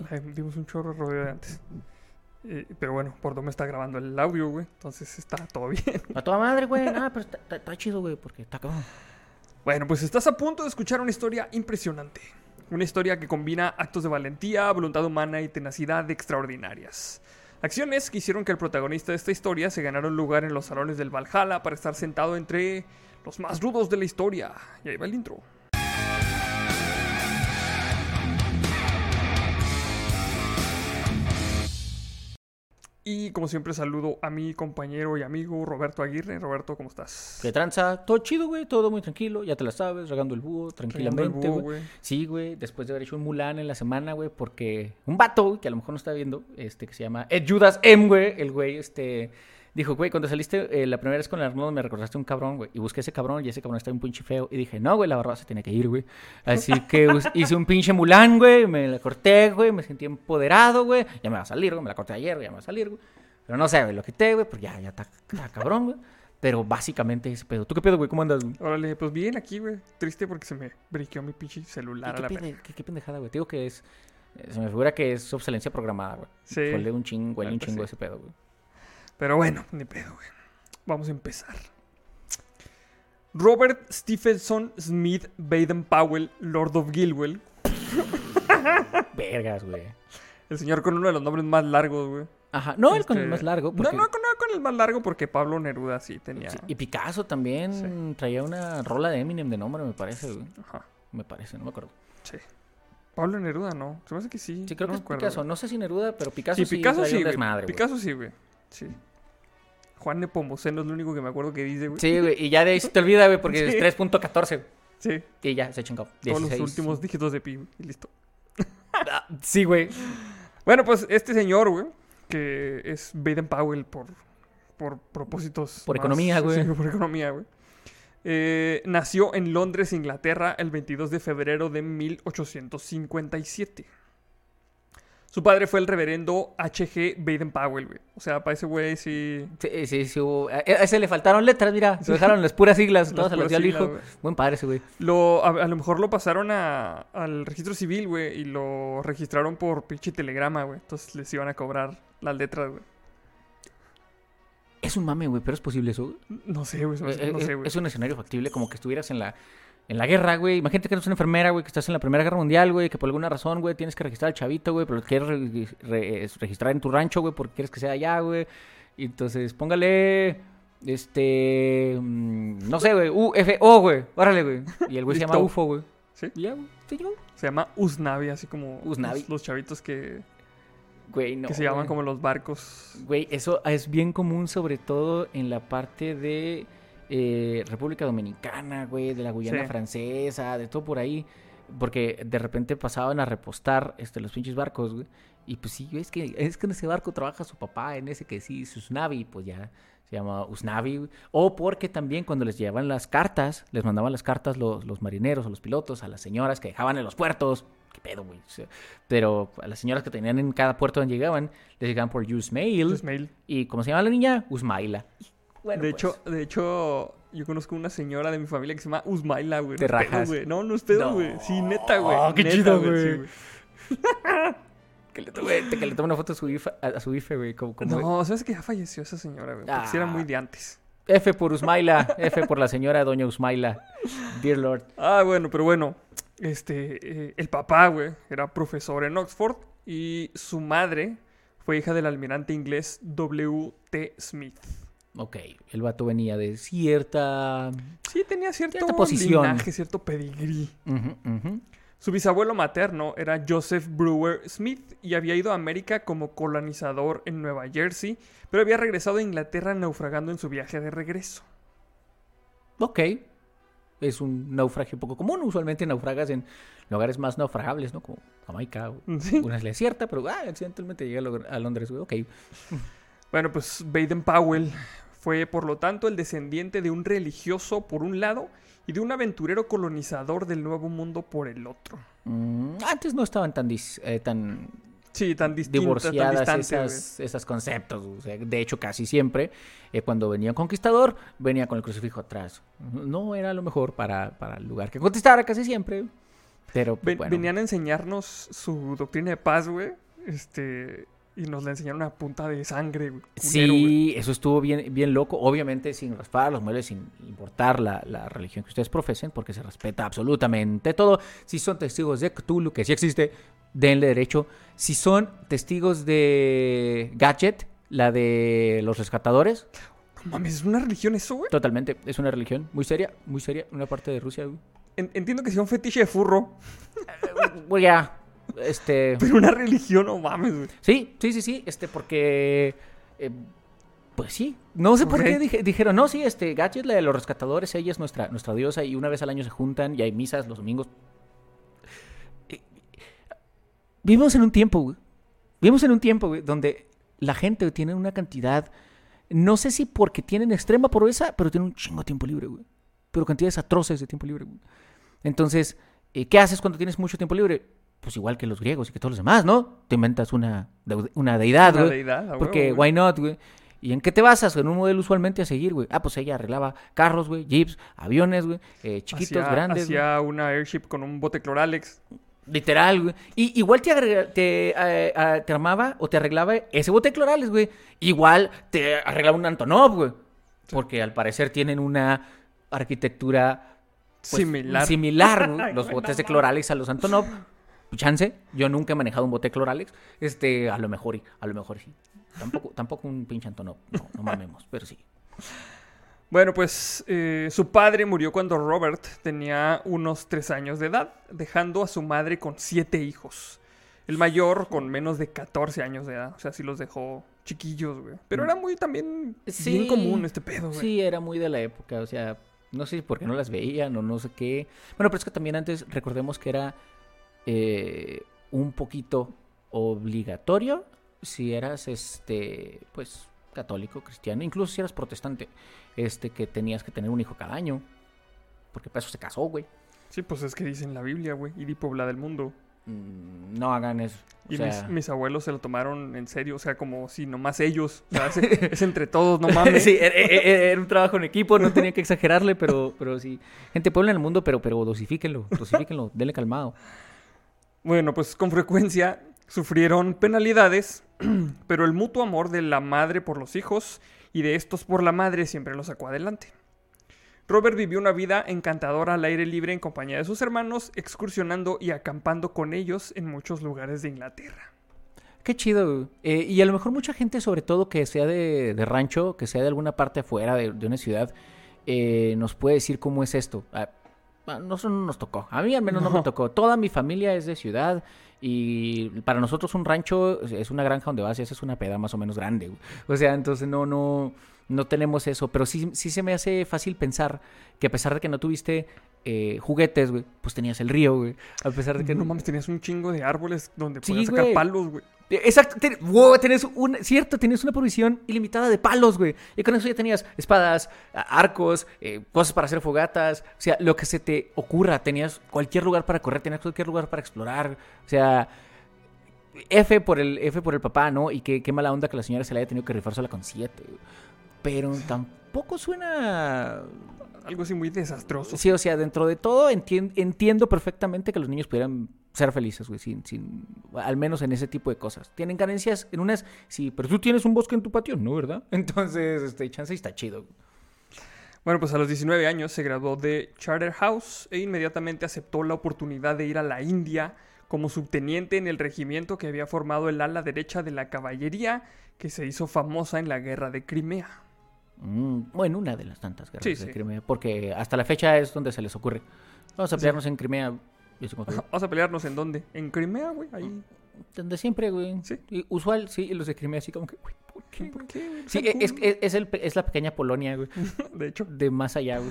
Dimos un chorro de rodeo de antes. Eh, pero bueno, por dónde está grabando el audio, güey. Entonces está todo bien. A toda madre, güey. Nada, pero está, está- está chido, güey, porque está cabrón. Bueno, pues estás a punto de escuchar una historia impresionante. Una historia que combina actos de valentía, voluntad humana y tenacidad extraordinarias. Acciones que hicieron que el protagonista de esta historia se ganara un lugar en los salones del Valhalla para estar sentado entre los más rudos de la historia. Y ahí va el intro. Y como siempre saludo a mi compañero y amigo Roberto Aguirre. Roberto, ¿cómo estás? ¿Qué tranza? Todo chido, güey. Todo muy tranquilo. Ya te la sabes, regando el búho el tranquilamente, búho, güey. güey. Sí, güey. Después de haber hecho un Mulan en la semana, güey, porque un vato, güey, que a lo mejor no está viendo, este, que se llama Ed Judas M, güey. El güey, este, dijo, güey, cuando saliste eh, la primera vez con el Arnold me recordaste un cabrón, güey. Y busqué ese cabrón y ese cabrón estaba un pinche feo. Y dije, no, güey, la barba se tiene que ir, güey. Así que hice un pinche Mulan, güey. Me la corté, güey. Me sentí empoderado, güey. Ya me va a salir, güey. Me la corté ayer, güey. Ya me va a salir, güey. Pero no sé, güey, lo quité, güey, porque ya, ya está, cabrón, güey. Pero básicamente ese pedo. ¿Tú qué pedo, güey? ¿Cómo andas, güey? Órale, pues bien aquí, güey. Triste porque se me briqueó mi pinche ¿Qué, celular a qué la pende- verga. qué- qué pendejada, güey? Te digo que es. eh, Se me figura que es obsolencia programada, güey. Sí. Fue un chingo, un chingo sí. ese pedo, güey. Pero bueno, ni pedo, güey. Vamos a empezar. Robert Stephenson Smith Baden Powell, Lord of Gilwell. Vergas, güey. El señor con uno de los nombres más largos, güey. Ajá. No, el con el Este, más largo. No, Porque... no, con, no con el más largo porque Pablo Neruda sí tenía. Sí, Y Picasso también Sí. traía una rola de Eminem de nombre, me parece, güey. Ajá, Me parece, no me acuerdo. sí. Pablo Neruda, no. Se me hace que sí. Sí, creo no que es acuerdo, Picasso. güey. No sé si Neruda, pero Picasso Sí, Picasso sí. Picasso sí, güey. Sí. Juan Nepomuceno es lo único que me acuerdo que dice, güey. Sí, güey. Y ya de ahí se te olvida, güey, porque Sí. es 3.14. Sí. Y ya, se chingó. Todos los 16. últimos dígitos de pi güey, y listo. Ah, Sí, güey. Bueno, pues este señor, güey, que es Baden Powell por, por propósitos. Por más- economía, güey. Sí, por economía, güey. Eh, nació en Londres, Inglaterra, el 22 de febrero de 1857. Su padre fue el reverendo H.G. Baden Powell, güey. O sea, para ese güey sí. Sí, sí, sí hubo- A ese le faltaron letras, mira. Se dejaron las puras siglas. Las Todas se las dio al hijo. Buen padre ese, güey. Lo, a, a lo mejor lo pasaron a- al registro civil, güey, y lo registraron por pinche telegrama, güey. Entonces les iban a cobrar las letras, güey. Es un mame, güey, pero es posible eso. No sé, güey. Eh, No eh, sé, güey. es un escenario factible, como que estuvieras en la, en la guerra, güey. Imagínate que eres una enfermera, güey, que estás en la Primera Guerra Mundial, güey, que por alguna razón, güey, tienes que registrar al chavito, güey, pero lo quieres re- re- es- registrar en tu rancho, güey, porque quieres que sea allá, güey. Y entonces, póngale, este, mm, no sé, güey, UFO, güey, órale, güey. Y el güey se llama. UFO, güey. Sí. Ya, güey, sí. Se llama Usnavi, así como Usnavi. Los, los chavitos que, Güey, no. que se llaman güey. como los barcos. Güey, eso es bien común, sobre todo en la parte de eh, República Dominicana, güey, de la Guyana Sí. Francesa, de todo por ahí. Porque de repente pasaban a repostar este, los pinches barcos, güey. Y pues sí, es que, es que en ese barco trabaja su papá, en ese que sí, su Usnavi, pues ya se llama Usnavi. güey. O porque también cuando les llevaban las cartas, les mandaban las cartas los, los marineros o los pilotos a las señoras que dejaban en los puertos. ¿Qué pedo, güey? O sea, pero a las señoras que tenían en cada puerto donde llegaban, les llegaban por Use Mail. Usmail. ¿Y cómo se llama la niña? Usmaila. Bueno, de pues, hecho, de hecho, yo conozco una señora de mi familia que se llama Usmaila, güey. Te no pedo, rajas. güey. No, no es pedo, No. güey. Sí, neta, güey. Oh, qué Neta, chido, sí, güey. que le tome, que le tome una foto a su IFE, a, a su IFE, güey. Como, como No, sabes que ya falleció esa señora, güey. Porque sí era Ah. muy de antes. F por Usmaila. F por la señora doña Usmaila. Dear Lord. Ah, bueno, pero bueno. Este, eh, el papá, güey, era profesor en Oxford y su madre fue hija del almirante inglés W. T. Smith. Ok, el vato venía de cierta... Sí, tenía cierto Cierta posición. linaje, cierto pedigrí. Su bisabuelo materno era Joseph Brewer Smith y había ido a América como colonizador en Nueva Jersey, pero había regresado a Inglaterra naufragando en su viaje de regreso. Ok. Es un naufragio poco común. Usualmente naufragas en lugares más naufragables, ¿no? Como Jamaica o Sí. una isla desierta, pero ah, accidentalmente llega a Lo- a Londres, güey. Ok. Bueno, pues Baden Powell fue por lo tanto el descendiente de un religioso por un lado y de un aventurero colonizador del Nuevo Mundo por el otro. Mm, antes no estaban tan, dis- eh, tan Sí, tan distintas, tan divorciadas distantes. güey. esas, conceptos. o sea, de hecho, casi siempre, eh, cuando venía un conquistador, venía con el crucifijo atrás. No era lo mejor para, para el lugar que conquistara casi siempre. Pero pues, Ven- bueno. Venían a enseñarnos su doctrina de paz, güey. Este. Y nos la enseñaron a punta de sangre, güey. culero, güey. Sí, eso estuvo bien, bien loco. Obviamente sin raspar los muebles, sin importar la, la religión que ustedes profesen, porque se respeta absolutamente todo. Si son testigos de Cthulhu, que sí existe, denle derecho. Si son testigos de Gadget, la de los rescatadores, No mames, es una religión eso, güey. totalmente, es una religión muy seria, muy seria, una parte de Rusia. güey. En- entiendo que sea un fetiche de furro, Bueno, ya, este... pero una religión, no mames, güey. Sí, sí, sí, sí, este, porque... eh, pues sí, no sé por qué dije- dijeron, no, sí, este, Gadget, la de los rescatadores, ella es nuestra, nuestra diosa y una vez al año se juntan y hay misas los domingos. Eh, Vivimos en un tiempo, güey. Vivimos en un tiempo, güey, donde la gente tiene una cantidad, no sé si porque tienen extrema pobreza, pero tienen un chingo de tiempo libre, güey. Pero cantidades atroces de tiempo libre, güey. Entonces, eh, ¿qué haces cuando tienes mucho tiempo libre? Pues igual que los griegos y que todos los demás, ¿no? Te inventas una, deu- una deidad, Una güey. deidad, Porque, güey. why not, güey? ¿Y en qué te basas? En un modelo usualmente a seguir, güey. Ah, pues ella arreglaba carros, güey, jeeps, aviones, güey, eh, chiquitos, grandes. Hacía una airship con un bote cloralex. Literal, güey. Y igual te, agrega- te, eh, ah, te armaba o te arreglaba ese bote de clorales, güey. Igual te arreglaba un Antonov, güey. Porque al parecer tienen una arquitectura pues, similar. Similar, güey, los botes de cloralex a los Antonov. Chance, yo nunca he manejado un bote cloralex. Este, a lo mejor, y- a lo mejor sí. Tampoco, tampoco un pinche Antonov. No, no mamemos, pero sí. Bueno, pues eh, su padre murió cuando Robert tenía unos tres años de edad, dejando a su madre con siete hijos. El mayor con menos de 14 años de edad. O sea, sí los dejó chiquillos, güey. Pero era muy también Sí. bien común este pedo, güey. Sí, era muy de la época, o sea, no sé por qué no las veían o no sé qué. Bueno, pero es que también antes recordemos que era eh, un poquito obligatorio si eras, este, pues, católico, cristiano, incluso si eras protestante, este, que tenías que tener un hijo cada año, porque para eso se casó, güey. Sí, pues es que dice en la Biblia, güey. Y di pobla del mundo. Mm, No hagan eso. o Y sea, mis, mis abuelos se lo tomaron en serio. O sea, como si nomás ellos. O sea, es, es entre todos, no mames. sí, era, era- era un trabajo en equipo, no tenía que exagerarle, pero, pero sí. Gente, pueblen el mundo, pero, pero dosifíquenlo, dosifíquenlo, denle calmado. Bueno, pues con frecuencia sufrieron penalidades, pero el mutuo amor de la madre por los hijos y de estos por la madre siempre los sacó adelante. Robert vivió una vida encantadora al aire libre en compañía de sus hermanos, excursionando y acampando con ellos en muchos lugares de Inglaterra. Qué chido. Eh, y a lo mejor mucha gente, sobre todo que sea de, de rancho, que sea de alguna parte afuera de, de una ciudad, eh, nos puede decir cómo es esto. A a nosotros no nos tocó. A mí al menos no. No. me tocó. Toda mi familia es de ciudad y para nosotros un rancho es- una granja donde vas y haces una peda más o menos grande. O sea, entonces no, no, no tenemos eso. Pero sí, sí se me hace fácil pensar que a pesar de que no tuviste eh, juguetes, güey, pues tenías el río, güey. A pesar de que no mames, tenías un chingo de árboles donde Sí, podías sacar güey. palos, güey. Exacto, ten- wow, tenés un, cierto, tenías una provisión ilimitada de palos, güey. Y con eso ya tenías espadas, arcos, eh, cosas para hacer fogatas, o sea, lo que se te ocurra, tenías cualquier lugar para correr, tenías cualquier lugar para explorar, o sea, F por el, F por el papá, ¿no? Y qué, qué mala onda que la señora se le haya tenido que rifar sola con siete, güey. Pero tampoco suena... Algo así muy desastroso. Sí, o sea, dentro de todo entien- entiendo perfectamente que los niños pudieran ser felices, güey, sin, sin, al menos en ese tipo de cosas. Tienen carencias en unas, sí, pero tú tienes un bosque en tu patio, ¿no, verdad? Entonces, este, chance está chido. Bueno, pues a los 19 años se graduó de Charterhouse e inmediatamente aceptó la oportunidad de ir a la India como subteniente en el regimiento que había formado el ala derecha de la caballería que se hizo famosa en la guerra de Crimea. Mm, bueno, una de las tantas guerras Sí, de. Crimea, porque hasta la fecha es donde se les ocurre. Vamos a pelearnos en Crimea. Vamos a pelearnos en dónde? En Crimea, güey. Ahí. Donde siempre, güey. Sí. Y usual, sí, y los de Crimea así como que, güey, ¿por qué? ¿Por qué, güey? Sí, es, es, es el, es la pequeña Polonia, güey. De hecho. De más allá, güey.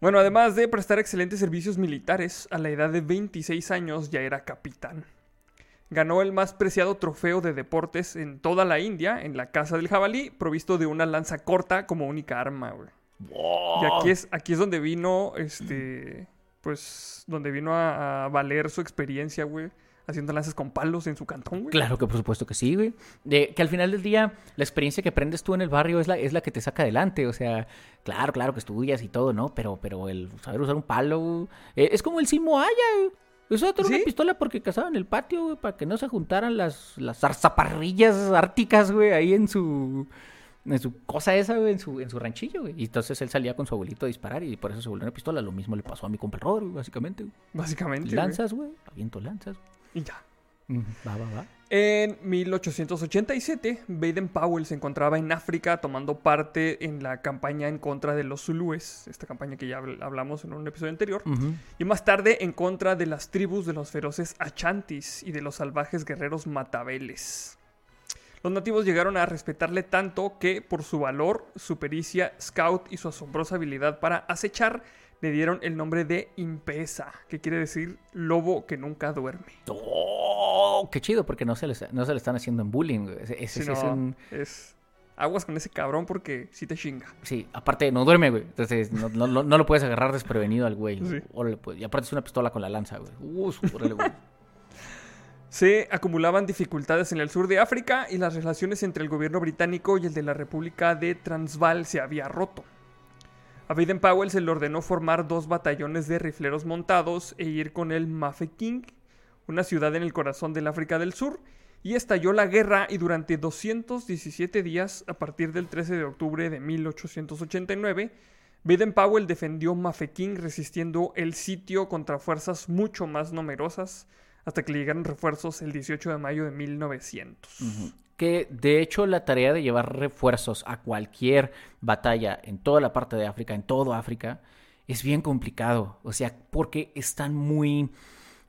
Bueno, además de prestar excelentes servicios militares, a la edad de 26 años ya era capitán. Ganó el más preciado trofeo de deportes en toda la India, en la Casa del Jabalí, provisto de una lanza corta como única arma, güey. Y aquí es, aquí es donde vino, este, pues, donde vino a, a valer su experiencia, güey, haciendo lanzas con palos en su cantón, güey. Claro que por supuesto que sí, güey. De, que al final del día, la experiencia que aprendes tú en el barrio es la, es la que te saca adelante. O sea, claro, claro que estudias y todo, ¿no? Pero, pero el saber usar un palo güey, eh, es como el Simo Haya, güey. Eso era ¿Sí? una pistola porque cazaba en el patio, güey, para que no se juntaran las, las zarzaparrillas árticas, güey, ahí en su, en su cosa esa, güey, en su, en su ranchillo, güey. Y entonces él salía con su abuelito a disparar y por eso se volvió una pistola. Lo mismo le pasó a mi compa el Robert, güey, básicamente. güey. Básicamente. güey. Lanzas, güey, aviento lanzas. Y ya. Va, va, va. En 1887, Baden Powell se encontraba en África tomando parte en la campaña en contra de los Zulúes, esta campaña que ya habl- hablamos en un episodio anterior, y más tarde en contra de las tribus de los feroces Achantis y de los salvajes guerreros Matabeles. Los nativos llegaron a respetarle tanto que, por su valor, su pericia, scout y su asombrosa habilidad para acechar, le dieron el nombre de Impesa, que quiere decir lobo que nunca duerme. ¡Oh! Qué chido, porque no se, les, no se le están haciendo en bullying. Ese, es no, un... es aguas con ese cabrón porque sí te chinga. Sí, aparte no duerme, güey. Entonces no, no- no- lo puedes agarrar desprevenido al güey. Sí. Órale, pues. Y aparte es una pistola con la lanza, güey. Uh, órale, güey. Se acumulaban dificultades en el sur de África y las relaciones entre el gobierno británico y el de la República de Transvaal se había roto. A Baden Powell se le ordenó formar dos batallones de rifleros montados e ir con el Mafeking, una ciudad en el corazón del África del Sur, y estalló la guerra y durante 217 días, a partir del 13 de octubre de 1889, Baden Powell defendió Mafeking resistiendo el sitio contra fuerzas mucho más numerosas hasta que le llegaron refuerzos el 18 de mayo de 1900. Ujú. Que de hecho la tarea de llevar refuerzos a cualquier batalla en toda la parte de África, en todo África, es bien complicado. O sea, porque están muy.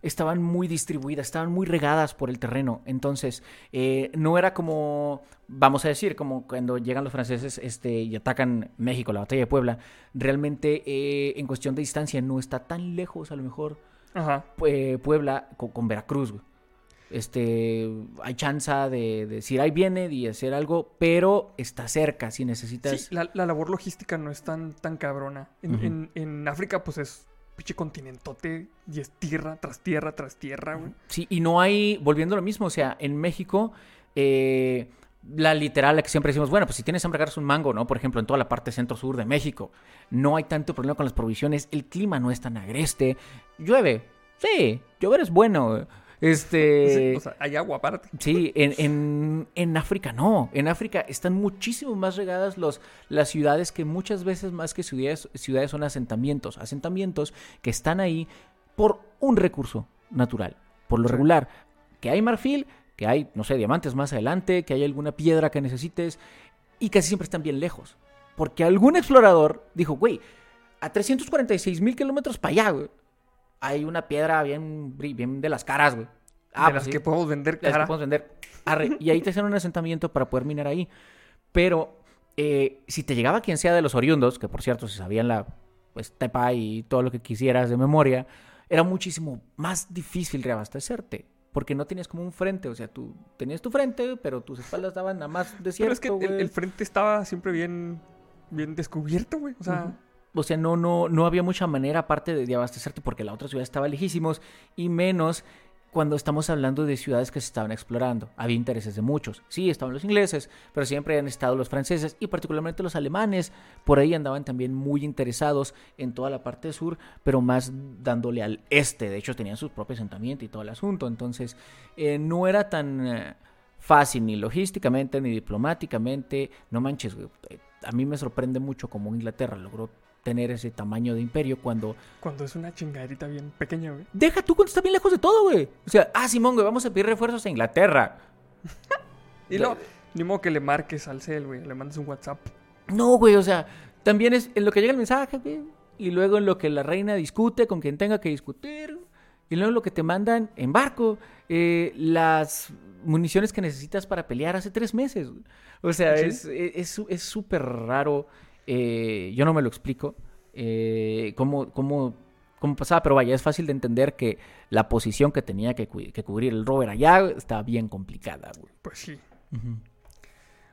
Estaban muy distribuidas, estaban muy regadas por el terreno. Entonces, eh, no era como, vamos a decir, como cuando llegan los franceses este, y atacan México, la batalla de Puebla. Realmente, eh, en cuestión de distancia, no está tan lejos, a lo mejor, Ajá. Pue- Puebla con, con Veracruz, güey. Este, hay chance de, de decir, ahí viene y hacer algo, pero está cerca si necesitas. Sí, la, la labor logística no es tan, tan cabrona. En, en- en África, pues es pinche continentote y es tierra tras tierra tras tierra, güey. Sí, y no hay, volviendo a lo mismo, o sea, en México, eh, la literal, la que siempre decimos, bueno, pues si tienes hambre, agarras un mango, ¿no? Por ejemplo, en toda la parte centro-sur de México, no hay tanto problema con las provisiones, el clima no es tan agreste, llueve, sí, llover es bueno, este... Sí, o sea, hay agua aparte. Sí, en, en, en África no. En África están muchísimo más regadas los, las ciudades que muchas veces más que ciudades, ciudades son asentamientos. Asentamientos que están ahí por un recurso natural. Por lo Sí. regular, que hay marfil, que hay, no sé, diamantes más adelante, que hay alguna piedra que necesites y casi siempre están bien lejos. Porque algún explorador dijo, güey, a 346 mil kilómetros para allá, güey, hay una piedra bien, bien de las caras, güey. Ah, de pues las sí. que podemos vender Las que cara. podemos vender. Arre, y ahí te hacen un asentamiento para poder minar ahí. Pero eh, si te llegaba quien sea de los oriundos, que por cierto se sabían la pues, tepa y todo lo que quisieras de memoria, era muchísimo más difícil reabastecerte. Porque no tenías como un frente. O sea, tú tenías tu frente, pero tus espaldas daban nada más desierto, Pero es que el, frente estaba siempre bien, bien descubierto, güey. O sea. O sea, no, no, no había mucha manera aparte de, de abastecerte porque la otra ciudad estaba lejísimos y menos cuando estamos hablando de ciudades que se estaban explorando. Había intereses de muchos. Sí, estaban los ingleses, pero siempre han estado los franceses y particularmente los alemanes. Por ahí andaban también muy interesados en toda la parte sur, pero más dándole al este. De hecho, tenían sus propios asentamientos y todo el asunto. Entonces, eh, no era tan eh, fácil ni logísticamente ni diplomáticamente. No manches. Eh, A mí me sorprende mucho cómo Inglaterra logró tener ese tamaño de imperio cuando... cuando es una chingaderita bien pequeña, güey. Deja tú cuando está bien lejos de todo, güey. O sea, ah, Simón, güey, vamos a pedir refuerzos a Inglaterra. Y luego, ni modo que le marques al cel, güey. Le mandes un WhatsApp. No, güey, o sea, también es en lo que llega el mensaje, güey. Y luego en lo que la reina discute con quien tenga que discutir. Y luego en lo que te mandan en barco. eh, las municiones que necesitas para pelear hace tres meses. güey. O sea, Sí. es es es súper raro. Eh, yo no me lo explico. eh, cómo, cómo, cómo pasaba, pero vaya, es fácil de entender que la posición que tenía que, cu- que cubrir el rover allá estaba bien complicada, güey. Pues sí.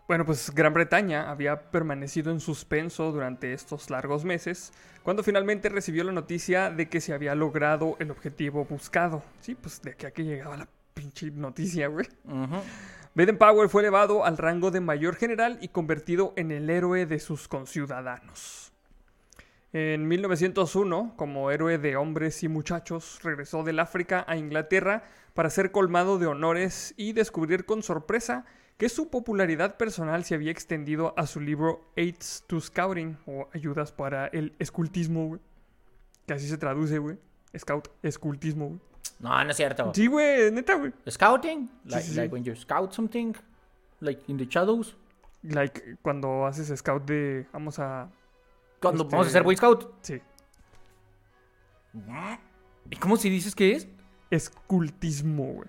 Bueno, pues Gran Bretaña había permanecido en suspenso durante estos largos meses, cuando finalmente recibió la noticia de que se había logrado el objetivo buscado. Sí, pues de aquí a que llegaba la pinche noticia, güey. Baden Powell fue elevado al rango de mayor general y convertido en el héroe de sus conciudadanos. En 1901, como héroe de hombres y muchachos, regresó del África a Inglaterra para ser colmado de honores y descubrir con sorpresa que su popularidad personal se había extendido a su libro Aids to Scouting o Ayudas para el Escultismo, güey. Que así se traduce. Scout, escultismo, güey. No, no es cierto. Sí, güey, neta, güey. Scouting? Like, sí, sí. like when you scout something? Like in the shadows? Like cuando haces scout de. Vamos a. Cuando Este- vamos a hacer Boy Scout. Sí. ¿Y cómo si dices que es? Escultismo, güey.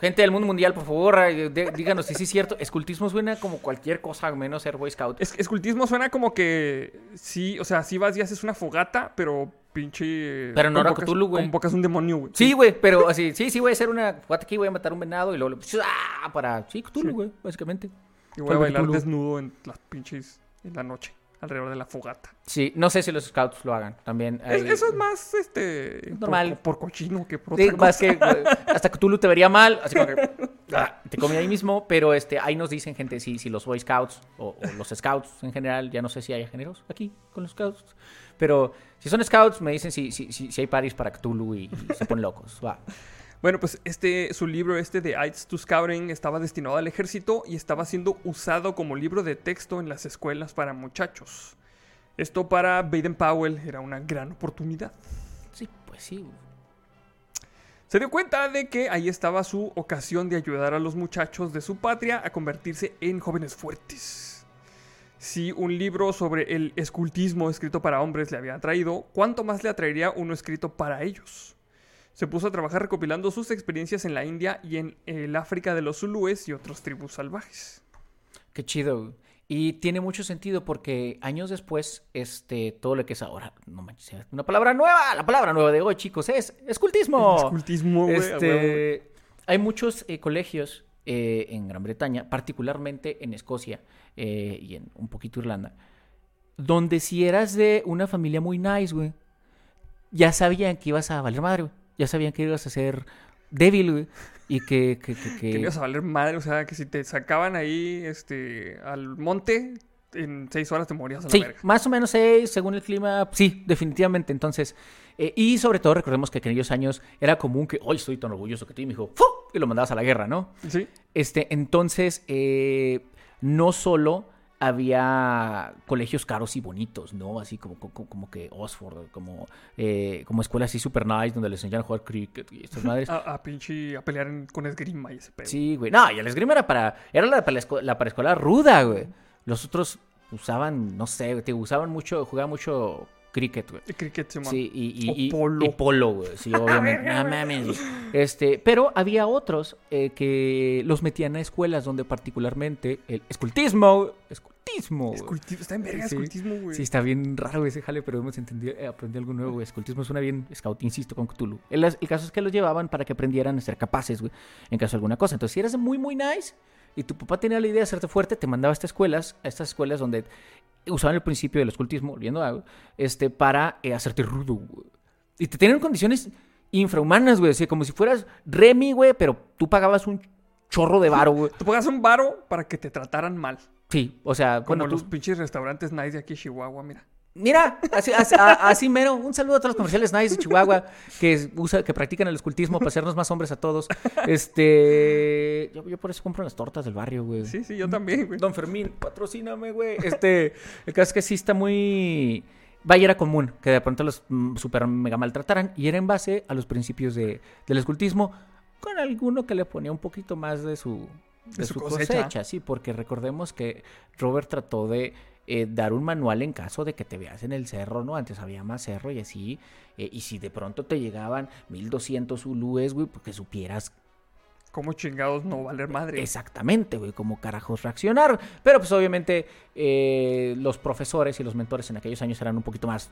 Gente del mundo mundial, por favor, eh, díganos si sí es cierto. Escultismo suena como cualquier cosa menos ser Boy Scout. Es, escultismo suena como que. Sí, o sea, sí vas y haces una fogata, pero pinche. Pero no era Cthulhu, güey. Convocas un demonio, güey. Sí, güey, pero así, sí, sí, voy a hacer una. Fíjate aquí, voy a matar un venado y luego. le- ¡Ah! Para. Sí, Cthulhu, Sí. güey, básicamente. Y voy a bailar Cthulhu. desnudo en las pinches. En la noche. Alrededor de la fogata. Sí, no sé si los scouts lo hagan también. Es- hay- eso es más, este. normal. Por, cochino que por Sí, otra más cosa. que hasta Cthulhu te vería mal, así como que ah, te comí ahí mismo, pero este ahí nos dicen gente si, si los Boy Scouts o, o los Scouts en general, ya no sé si hay géneros aquí con los Scouts, pero si son Scouts me dicen si, si, si, si hay paris para Cthulhu y, y se ponen locos, va. Bueno, pues este, su libro este de Aids to Scouting estaba destinado al ejército y estaba siendo usado como libro de texto en las escuelas para muchachos. Esto para Baden Powell era una gran oportunidad. Sí, pues sí. Se dio cuenta de que ahí estaba su ocasión de ayudar a los muchachos de su patria a convertirse en jóvenes fuertes. Si un libro sobre el escultismo escrito para hombres le había atraído, ¿cuánto más le atraería uno escrito para ellos? Se puso a trabajar recopilando sus experiencias en la India y en el África de los Zulúes y otras tribus salvajes. Qué chido. Y tiene mucho sentido porque años después, este, todo lo que es ahora, no manches, una palabra nueva, la palabra nueva de hoy, chicos, es escultismo. Escultismo, güey. Este, hay muchos eh, colegios eh, en Gran Bretaña, particularmente en Escocia eh, y en un poquito Irlanda, donde si eras de una familia muy nice, güey, ya sabían que ibas a valer madre, güey. Ya sabían que ibas a ser débil, güey. Y que... que, que, que- ibas a valer madre, o sea, que si te sacaban ahí este, al monte, en seis horas te morías a la Sí, verga. más o menos seis, según el clima, sí, definitivamente. Entonces, eh, y sobre todo recordemos que en aquellos años era común que, hoy estoy tan orgulloso que tú, y mi hijo, ¡fu! y lo mandabas a la guerra, ¿no? Sí. Este, entonces, eh, no solo había colegios caros y bonitos, ¿no? Así como, como, como que Oxford, como, eh, como escuelas así super nice donde les enseñan a jugar cricket y estas madres. A, a pinche a pelear con esgrima y ese pedo. Sí, güey. No, y el esgrima era para. Era la, para la, escu- la paraescolar ruda, güey. Los otros usaban, no sé, te usaban mucho, jugaban mucho cricket, güey. Cricket, Simón. Sí, y, y, y- polo. y polo, güey. Sí, obviamente. No mames. Este, pero había otros eh, que los metían a escuelas donde particularmente el escultismo, escultismo. Escultismo. Está en verga Sí. escultismo, güey. Sí, está bien raro ese jale, pero hemos entendido, eh, aprendido algo nuevo, güey. Escultismo suena bien scout, insisto, con Cthulhu. El, el caso es que los llevaban para que aprendieran a ser capaces, güey, en caso de alguna cosa. Entonces, si eras muy, muy nice y tu papá tenía la idea de hacerte fuerte, te mandaba a estas escuelas, a estas escuelas donde usaban el principio del escultismo, volviendo a, este, para eh, hacerte rudo, güey. Y te tenían condiciones infrahumanas, güey, así como si fueras Remy, güey, pero tú pagabas un chorro de varo, güey. Tú pagas un varo para que te trataran mal. Sí, o sea, Como bueno, tú- los pinches restaurantes nice de aquí en Chihuahua, mira. Mira, así, así, a- así mero. Un saludo a todos los comerciales nice de Chihuahua que, usa, que practican el escultismo para hacernos más hombres a todos. Este. Yo, yo por eso compro las tortas del barrio, güey. Sí, sí, yo también, güey. Don Fermín, patrocíname, güey. Este. El caso es que sí está muy. Vaya, era común que de pronto los mm, super mega maltrataran y era en base a los principios de, del escultismo, con alguno que le ponía un poquito más de su, de De su su cosecha. cosecha. sí, porque recordemos que Robert trató de eh, dar un manual en caso de que te veas en el cerro, ¿no? Antes había más cerro y así, eh, y si de pronto te llegaban 1200 ulúes, güey, porque supieras ¿Cómo chingados no valer madre? Exactamente, güey, cómo carajos reaccionar. Pero pues obviamente eh, los profesores y los mentores en aquellos años eran un poquito más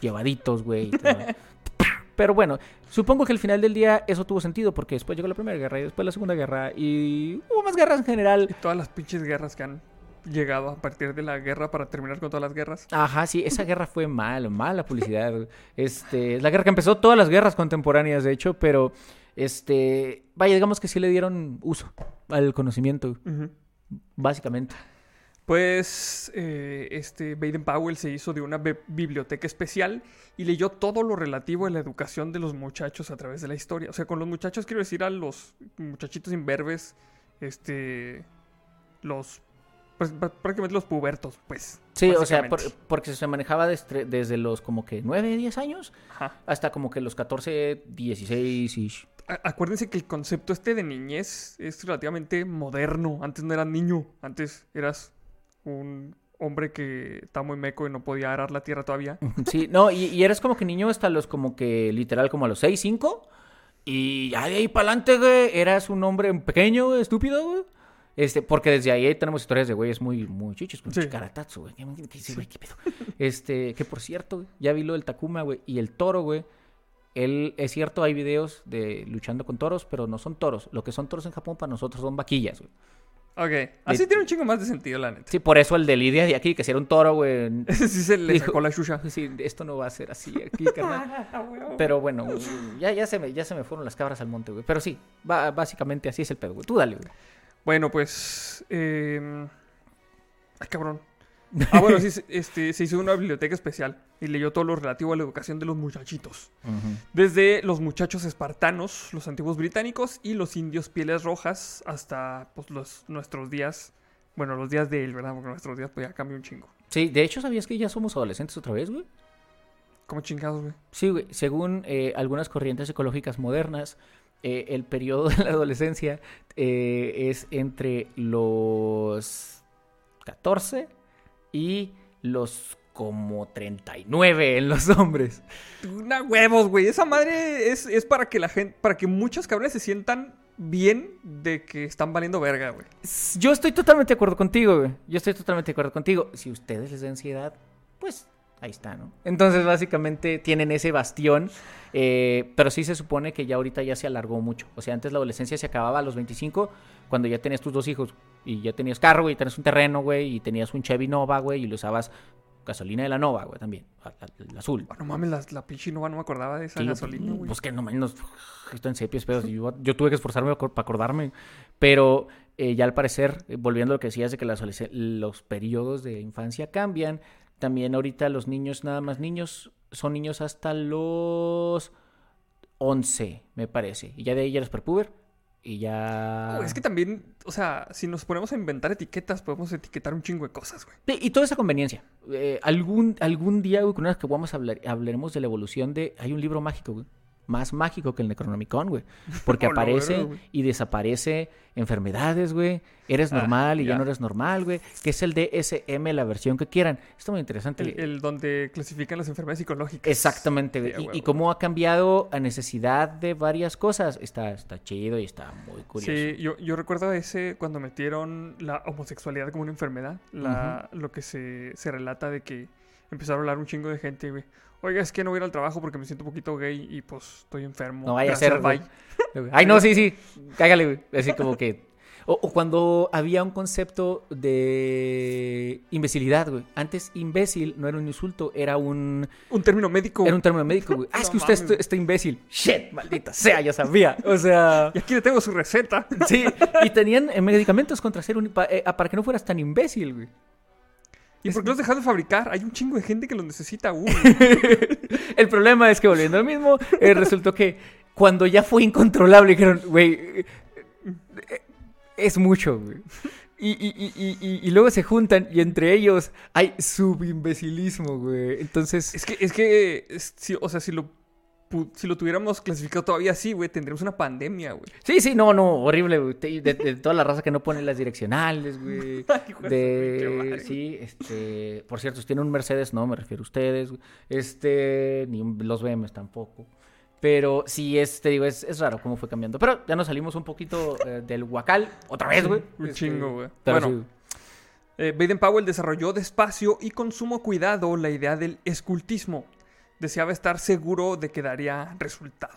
llevaditos, güey. Pero bueno, supongo que al final del día eso tuvo sentido porque después llegó la Primera Guerra y después la Segunda Guerra y hubo más guerras en general. Y todas las pinches guerras que han llegado a partir de la guerra para terminar con todas las guerras. Ajá, sí, esa guerra fue mal, mala publicidad. Este, es la guerra que empezó todas las guerras contemporáneas, de hecho, pero este, vaya, digamos que sí le dieron uso al conocimiento, básicamente. Pues eh, este Baden Powell se hizo de una biblioteca especial y leyó todo lo relativo a la educación de los muchachos a través de la historia. O sea, con los muchachos quiero decir a los muchachitos imberbes, este, los, pues, pr- prácticamente los pubertos, pues. Sí, o sea, por- porque se manejaba desde, desde los como que 9, 10 años Ajá. hasta como que los 14, 16 ish. A- Acuérdense que el concepto este de niñez es relativamente moderno. Antes no eras niño, antes eras un hombre que está muy meco y no podía arar la tierra todavía. Sí, no, y, y eres como que niño hasta los como que literal como a los 6, 5. Y ya de ahí para adelante, güey, eras un hombre pequeño, güey, estúpido, güey. Este, porque desde ahí tenemos historias de güeyes muy, muy chichos, con Sí. chicaratatsu, güey. ¿Qué, qué- qué- güey, qué pedo? Este, que por cierto, güey, ya vi lo del Takuma, güey, y el toro, güey. Él, es cierto, hay videos de luchando con toros, pero no son toros. Lo que son toros en Japón para nosotros son vaquillas, güey. Ok, así tiene un chingo más de sentido, la neta. Sí, por eso el de Lidia de aquí, que si era un toro, güey. sí se le Dijo- sacó la chucha. Sí, esto no va a ser así aquí, carnal. Pero bueno, güey, ya, ya, se me, ya se me fueron las cabras al monte, güey. Pero sí, básicamente así es el pedo, güey. Tú dale, güey. Bueno, pues. eh, Ay, cabrón. Ah, bueno, sí, se- este, se hizo una biblioteca especial y leyó todo lo relativo a la educación de los muchachitos. Desde los muchachos espartanos, los antiguos británicos y los indios pieles rojas hasta pues, los, nuestros días. Bueno, los días de él, ¿verdad? Porque nuestros días pues ya cambió un chingo. Sí, de hecho, ¿sabías que ya somos adolescentes otra vez, güey? ¿Cómo chingados, güey? Sí, güey. Según eh, algunas corrientes ecológicas modernas, eh, el periodo de la adolescencia eh, es entre los 14 y los como 39 en los hombres. Una huevos, güey. Esa madre es, es para que la gente. Para que muchos cabrones se sientan bien de que están valiendo verga, güey. Yo estoy totalmente de acuerdo contigo, güey. Yo estoy totalmente de acuerdo contigo. Si ustedes les da ansiedad, pues ahí está, ¿no? Entonces, básicamente tienen ese bastión. eh, pero sí se supone que ya ahorita ya se alargó mucho. O sea, antes la adolescencia se acababa a los 25, cuando ya tenías tus dos hijos. Y ya tenías carro, güey, y tenías un terreno, güey, y tenías un Chevy Nova, güey, y lo usabas gasolina de la Nova, güey, también. a- a- El azul. Ah, no mames, la, la pinche Nova no me acordaba de esa Sí, gasolina, güey. Pues que no mames, esto en sepias, pero yo, yo tuve que esforzarme para acordarme. Pero eh, ya al parecer, eh, volviendo a lo que decías de que las los periodos de infancia cambian, también ahorita los niños, nada más niños, son niños hasta los 11, me parece. Y ya de ahí ya eres prepuber. Y ya... Es que también, o sea, si nos ponemos a inventar etiquetas, podemos etiquetar un chingo de cosas, güey. Sí, y toda esa conveniencia. Eh, algún, algún día, güey, con unas que vamos a hablar, hablaremos de la evolución de... Hay un libro mágico, güey. Más mágico que el Necronomicon, güey. Porque Hola, aparece y desaparece enfermedades, güey. Eres Ah, normal y ya no eres normal, güey. Que es el DSM, la versión que quieran. Está muy interesante. El, el donde clasifican las enfermedades psicológicas. Exactamente, güey. Sí, y, cómo ha cambiado a necesidad de varias cosas. Está, está chido y está muy curioso. Sí, yo, yo recuerdo ese cuando metieron la homosexualidad como una enfermedad. La, Lo que se, se relata de que empezaron a hablar un chingo de gente, güey. Oiga, es que no voy a ir al trabajo porque me siento un poquito gay y pues estoy enfermo. No vaya a ser, güey. Ay, no, sí, sí. Cágale, güey. Así como que. O, o cuando había un concepto de imbecilidad, güey. Antes, imbécil no era un insulto, era un, Un término médico. era un término médico, güey. Ah, es que usted está, está imbécil. Shit, maldita sea, ya sabía. O sea. Y aquí le tengo su receta. Sí, y tenían eh, medicamentos contra ser un. pa- eh, para que no fueras tan imbécil, güey. ¿Y por qué los dejaron de fabricar? Hay un chingo de gente que los necesita aún. El problema es que volviendo al mismo, eh, resultó que cuando ya fue incontrolable, dijeron, güey, eh, es mucho, güey. Y, y- y- y- luego se juntan y entre ellos hay subimbezilismo, güey. Entonces, es que, es que, es- si- o sea, si lo, si lo tuviéramos clasificado todavía así, güey, tendríamos una pandemia, güey. sí, sí, no, no, horrible, güey. De, de toda la raza que no pone las direccionales, güey. De sí, este, por cierto, si tienen un Mercedes, no, me refiero a ustedes, güey. este, ni los BMs tampoco. Pero sí, es, te digo, es, es raro cómo fue cambiando. Pero ya nos salimos un poquito eh, del huacal, otra vez, güey. Un Este, chingo, güey. Bueno, sí. eh, Baden Powell desarrolló despacio y con sumo cuidado la idea del escultismo. Deseaba estar seguro de que daría resultado.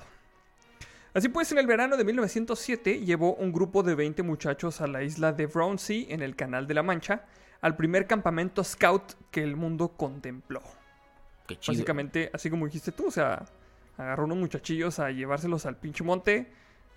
Así pues, en el verano de 1907 llevó un grupo de 20 muchachos a la isla de Brownsea, en el Canal de la Mancha, al primer campamento scout que el mundo contempló. Qué chido. Básicamente, así como dijiste tú, o sea, agarró unos muchachillos a llevárselos al pinche monte,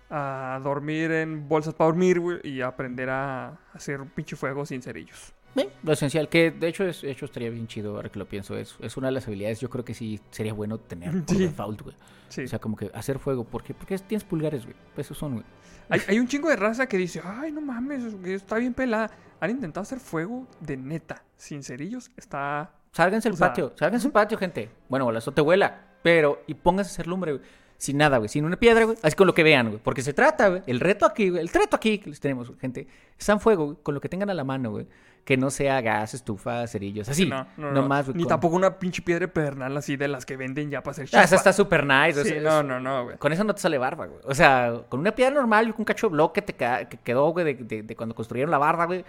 a dormir en bolsas para dormir, y a aprender a hacer un pinche fuego sin cerillos. Eh, lo esencial, que de hecho, es, de hecho estaría bien chido ahora que lo pienso. Es, es una de las habilidades, yo creo que sí sería bueno tener por Sí. default, güey. Sí. O sea, como que hacer fuego. ¿Por qué? Porque tienes pulgares, güey. Esos son, güey. Hay, hay un chingo de raza que dice, ay, no mames, está bien pelada. Han intentado hacer fuego de neta, sin cerillos. Está... Sálganse al O sea, patio, sálganse al patio, gente. Bueno, la te vuela, pero y pónganse a hacer lumbre, güey. Sin nada, güey, sin una piedra, güey. Así con lo que vean, güey. Porque se trata, güey. El reto aquí, güey. El reto aquí que les tenemos, gente. Están fuego, güey, con lo que tengan a la mano, güey. Que no sea gas, estufa, cerillos, así. no, no, no. Nomás, güey. Ni con- tampoco una pinche piedra pedernal así de las que venden ya para hacer Ah, chapa. esa está súper nice. o Sí, sea, no, no, no, güey. Con eso no te sale barba, güey. O sea, con una piedra normal un cacho de bloque te que quedó, güey, de, de- de cuando construyeron la barda, güey.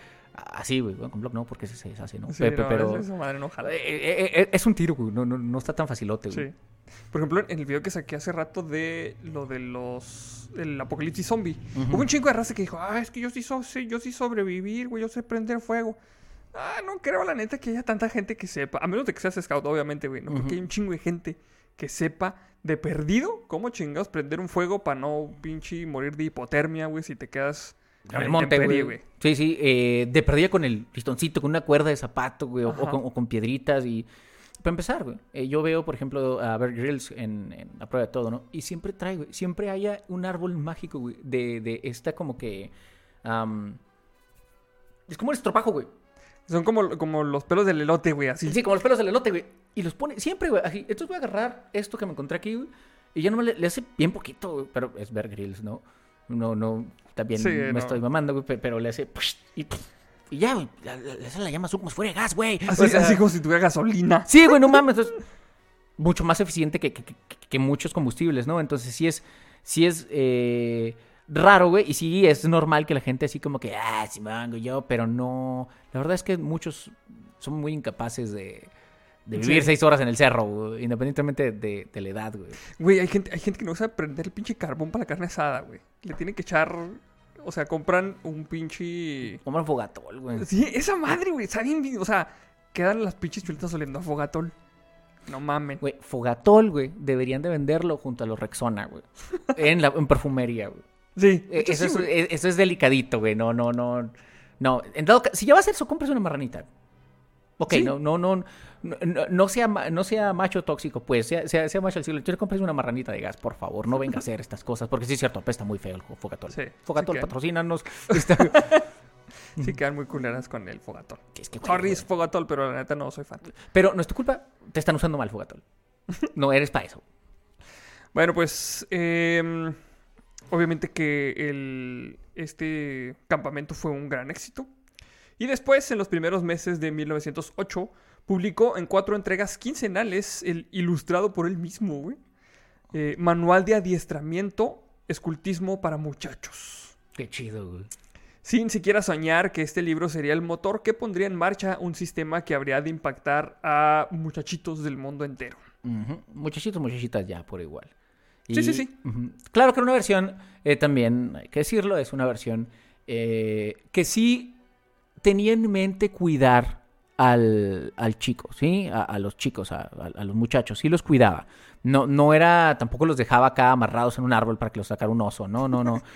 Así, güey. Con bloque no, porque se deshace, ¿no? Sí, Pe- pe- no, pero... esa madre no. Eh, eh, eh, es un tiro, güey. No, no, no está tan facilote, güey. Sí. Por ejemplo, en el video que saqué hace rato de lo de los. el apocalipsis zombie. Hubo un chingo de raza que dijo, ah, es que yo sí, so- yo sí sobrevivir, güey, yo sé prender fuego. Ah, no creo, la neta, que haya tanta gente que sepa. A menos de que seas scout, obviamente, güey. No creo Ujú. que hay un chingo de gente que sepa de perdido cómo chingados prender un fuego para no pinche morir de hipotermia, güey, si te quedas. La monte, güey. Sí, sí. eh, de perdida con el pistoncito, con una cuerda de zapato, güey. O, con, o con piedritas y... Para empezar, güey. eh, yo veo, por ejemplo, a Bear Grylls en, en La Prueba de Todo, ¿no? Y siempre trae, güey. Siempre haya un árbol mágico, güey. De, de esta como que... am, es como el estropajo, güey. Son como, como los pelos del elote, güey, así. Sí, como los pelos del elote, güey. Y los pone siempre, güey. Así. Entonces voy a agarrar esto que me encontré aquí, güey. Y ya no me le, le hace bien poquito, güey. Pero es Bear Grylls, ¿no? No, no. También Sí, me no. estoy mamando, Pero le hace. Y, y ya, güey. Esa la llama como si fuera gas, güey. Así, O sea, así como si tuviera gasolina. Sí, güey, no mames. Entonces, mucho más eficiente que, que- que- que muchos combustibles, ¿no? Entonces sí es, sí es eh, raro, güey. Y sí es normal que la gente así como que, ah, sí me vengo yo, pero no. La verdad es que muchos son muy incapaces de, de vivir Sí. seis horas en el cerro, güey, independientemente de, de la edad, güey. Güey, hay gente, hay gente que no sabe prender el pinche carbón para la carne asada, güey. Le tienen que echar. O sea, compran un pinche. Como un fogatol, güey. Sí, esa madre, güey. O sea, quedan las pinches chuletas oliendo a fogatol. No mamen. Güey, fogatol, güey, deberían de venderlo junto a los Rexona, güey. En, la, en perfumería, güey. Sí, Eh, Eso, sí, es, eh, eso es delicadito, güey. No, no, no. No, en dado si ya va a hacer eso, compres una marranita. Ok, Sí. no, no, no, no, no- sea, no sea macho tóxico, pues, sea, sea, sea macho al siglo. Yo le compres una marranita de gas, por favor. No venga a hacer estas cosas, porque sí es cierto, apesta muy feo el fogatol. Sí, fogatol, sí patrocínanos. Está- Sí, quedan muy culeras con el fogatol. Es que, Sorry, es fogatol, pero la neta no soy fan. Pero no es tu culpa, te están usando mal fogatol. No eres para eso. Bueno, pues. em, obviamente que el, este campamento fue un gran éxito. Y después, en los primeros meses de 1908, publicó en cuatro entregas quincenales el ilustrado por él mismo, güey. eh, Manual de adiestramiento, escultismo para muchachos. Qué chido, güey. Sin siquiera soñar que este libro sería el motor que pondría en marcha un sistema que habría de impactar a muchachitos del mundo entero. Muchachitos, muchachitas ya, por igual. Sí, sí, sí. Claro que era una versión, eh, también hay que decirlo, es una versión eh, que sí tenía en mente cuidar al, al chico, ¿sí? A, a los chicos, a, los muchachos, sí los cuidaba. No, no era, tampoco los dejaba acá amarrados en un árbol para que los sacara un oso, no, no, no.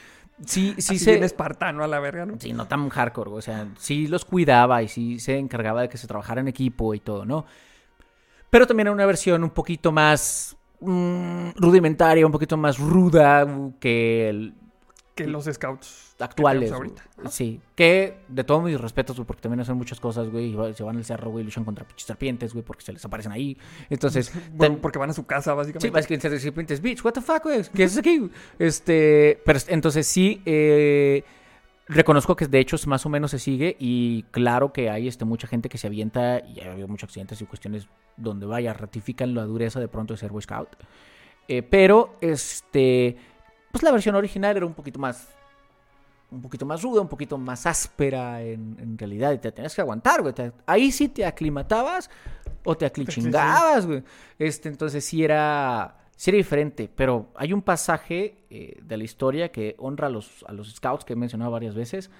Sí, sí Así se... bien espartano a la verga, ¿no? Sí, no tan hardcore, o sea, sí los cuidaba y sí se encargaba de que se trabajara en equipo y todo, ¿no? Pero también era una versión un poquito más mm, rudimentaria, un poquito más ruda uh, que el Que los scouts actuales. que. Sí, que de todos mis respetos, güey, porque también hacen muchas cosas, güey, y se van al cerro, güey, y luchan contra pinches serpientes, güey, porque se les aparecen ahí. Entonces, Bueno, porque van a su casa, Sí, básicamente. básicamente se serpientes, bitch, what the fuck, güey, ¿qué haces aquí? Este, pero entonces sí, eh, reconozco que de hecho es más o menos se sigue y claro que hay este, mucha gente que se avienta y ha habido muchos accidentes y cuestiones donde vaya, ratifican la dureza de pronto de ser Boy Scout. Eh, pero, este, pues la versión original era un poquito más, un poquito más ruda, un poquito más áspera en, en realidad y te tenías que aguantar, güey. Te- ahí sí te aclimatabas o te aclichingabas, güey. Este, entonces sí era, sí era diferente, pero hay un pasaje eh, de la historia que honra a los, a los scouts que he mencionado varias veces,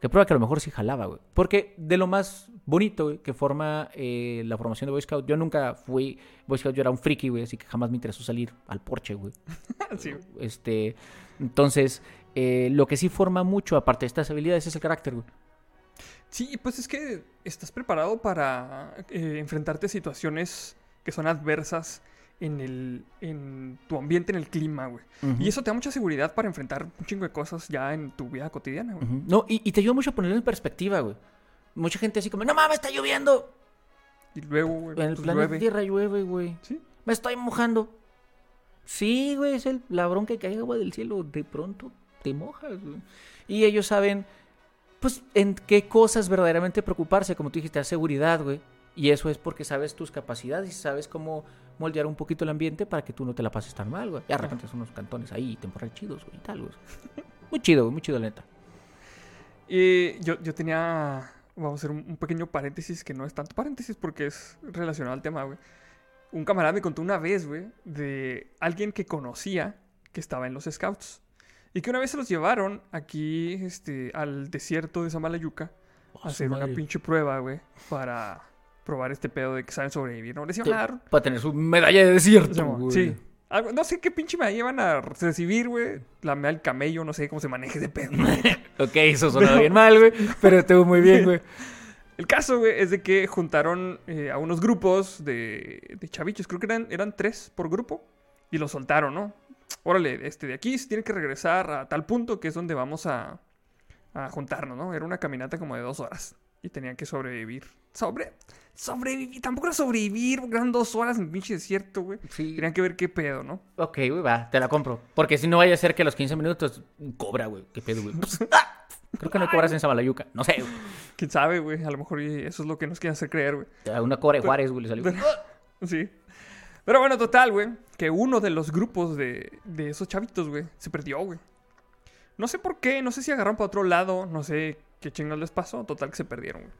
que prueba que a lo mejor sí jalaba, güey. Porque de lo más bonito güey, que forma eh, la formación de Boy Scout, yo nunca fui Boy Scout, yo era un friki, güey, así que jamás me interesó salir al porche, güey. Sí. Este, entonces, eh, lo que sí forma mucho, aparte de estas habilidades, es el carácter, güey. Sí, pues es que estás preparado para eh, enfrentarte a situaciones que son adversas en el en tu ambiente, en el clima, güey. Y eso te da mucha seguridad para enfrentar un chingo de cosas ya en tu vida cotidiana, güey. No, y, y te ayuda mucho a ponerlo en perspectiva, güey. Mucha gente así como, no mames, está lloviendo. Y luego, güey, En el pues planeta llueve. Tierra llueve, güey. Sí. Me estoy mojando. Sí, güey, es el ladrón que cae agua del cielo. De pronto te mojas, güey. Y ellos saben, pues, en qué cosas verdaderamente preocuparse. Como tú dijiste, a seguridad, güey. Y eso es porque sabes tus capacidades y sabes cómo moldear un poquito el ambiente para que tú no te la pases tan mal, güey. Y de repente son unos cantones ahí, temporales chidos, güey, y tal, güey. Muy chido, güey, muy chido, la neta. Y yo, yo tenía, vamos a hacer un pequeño paréntesis que no es tanto paréntesis porque es relacionado al tema, güey. Un camarada me contó una vez, güey, de alguien que conocía que estaba en los scouts. Y que una vez se los llevaron aquí, este, al desierto de Samalayuca a hacer una pinche prueba, güey, para probar este pedo de que saben sobrevivir, ¿no? Les iban a dar Para tener su medalla de desierto, güey. Sí. Algo- no sé qué pinche me iban a recibir, güey. La medalla del camello, no sé cómo se maneje ese pedo. Ok, eso sonó bien mal, güey. Pero estuvo muy bien, güey. El caso, güey, es de que juntaron eh, a unos grupos de, de chavichos. Creo que eran, eran tres por grupo. Y los soltaron, ¿no? Órale, este, de aquí se tienen que regresar a tal punto que es donde vamos a, a juntarnos, ¿no? Era una caminata como de dos horas. Y tenían que sobrevivir. Sobre... Sobrevivir. Tampoco era sobrevivir, eran dos horas en pinche desierto, güey. Sí. Tenían que ver qué pedo, ¿no? Ok, güey, va, te la compro. Porque si no vaya a ser que a los 15 minutos cobra, güey. ¿Qué pedo, güey? ¡Ah! Creo que no cobras en Samalayuca. No sé, güey. Quién sabe, güey. A lo mejor eso es lo que nos quieren hacer creer, güey. Una cobra de Juárez, güey, le salió. Sí. Pero bueno, total, güey. Que uno de los grupos de, de esos chavitos, güey, se perdió, güey. No sé por qué, no sé si agarraron para otro lado, no sé qué chingados les pasó. Total que se perdieron, güey.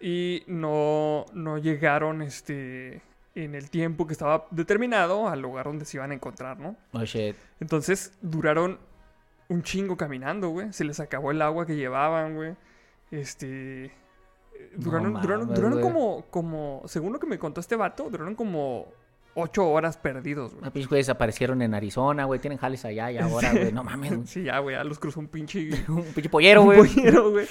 Y no, no llegaron, este, en el tiempo que estaba determinado al lugar donde se iban a encontrar, ¿no? Oh, shit. Entonces duraron un chingo caminando, güey. Se les acabó el agua que llevaban, güey. Este. eh, No Duraron, duraron, mames, duraron como, como. Según lo que me contó este vato, duraron como ocho horas perdidos, güey. Pinches güeyes desaparecieron en Arizona, güey. Tienen jales allá y ahora, güey. No mames, güey. Sí, ya, güey, ya los cruzó un pinche. Un pinche pollero, un güey. pollero, güey.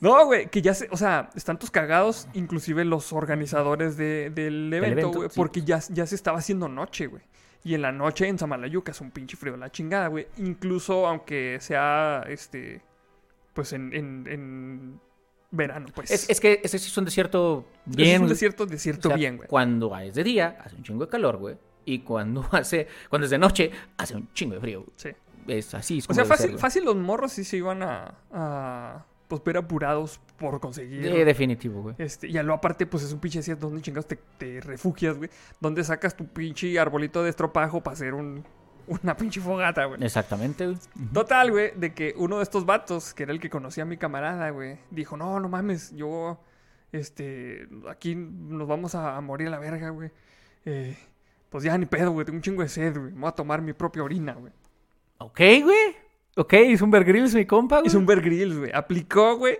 No, güey, que ya se, o sea, están todos cagados, inclusive los organizadores de- del evento, evento, güey, sí. porque ya, ya se estaba haciendo noche, güey. Y en la noche en Samalayuca es un pinche frío de la chingada, güey. Incluso aunque sea, este, pues en, en, en verano, pues. Es, es que ese sí es un desierto Es bien. un güey. desierto, O desierto sea, bien, güey. Cuando es de día, hace un chingo de calor, güey. Y cuando hace, cuando es de noche, hace un chingo de frío. güey. Sí. Es así. Es O como sea, debe ser, fácil, fácil los morros sí se iban a, a pues ver apurados por conseguir. De- definitivo, güey. Este, y luego aparte, pues es un pinche desierto donde chingados te, te refugias, güey. Donde sacas tu pinche arbolito de estropajo para hacer un, una pinche fogata, güey. Exactamente, güey. Total, güey, de que uno de estos vatos, que era el que conocía a mi camarada, güey, dijo, no, no mames, yo, este, aquí nos vamos a, a morir a la verga, güey. Eh, pues ya ni pedo, güey, tengo un chingo de sed, güey. Me voy a tomar mi propia orina, güey. Ok, güey. Ok, hizo un Bear Grylls, mi compa, güey. Hizo un Bear Grylls, güey. Aplicó, güey.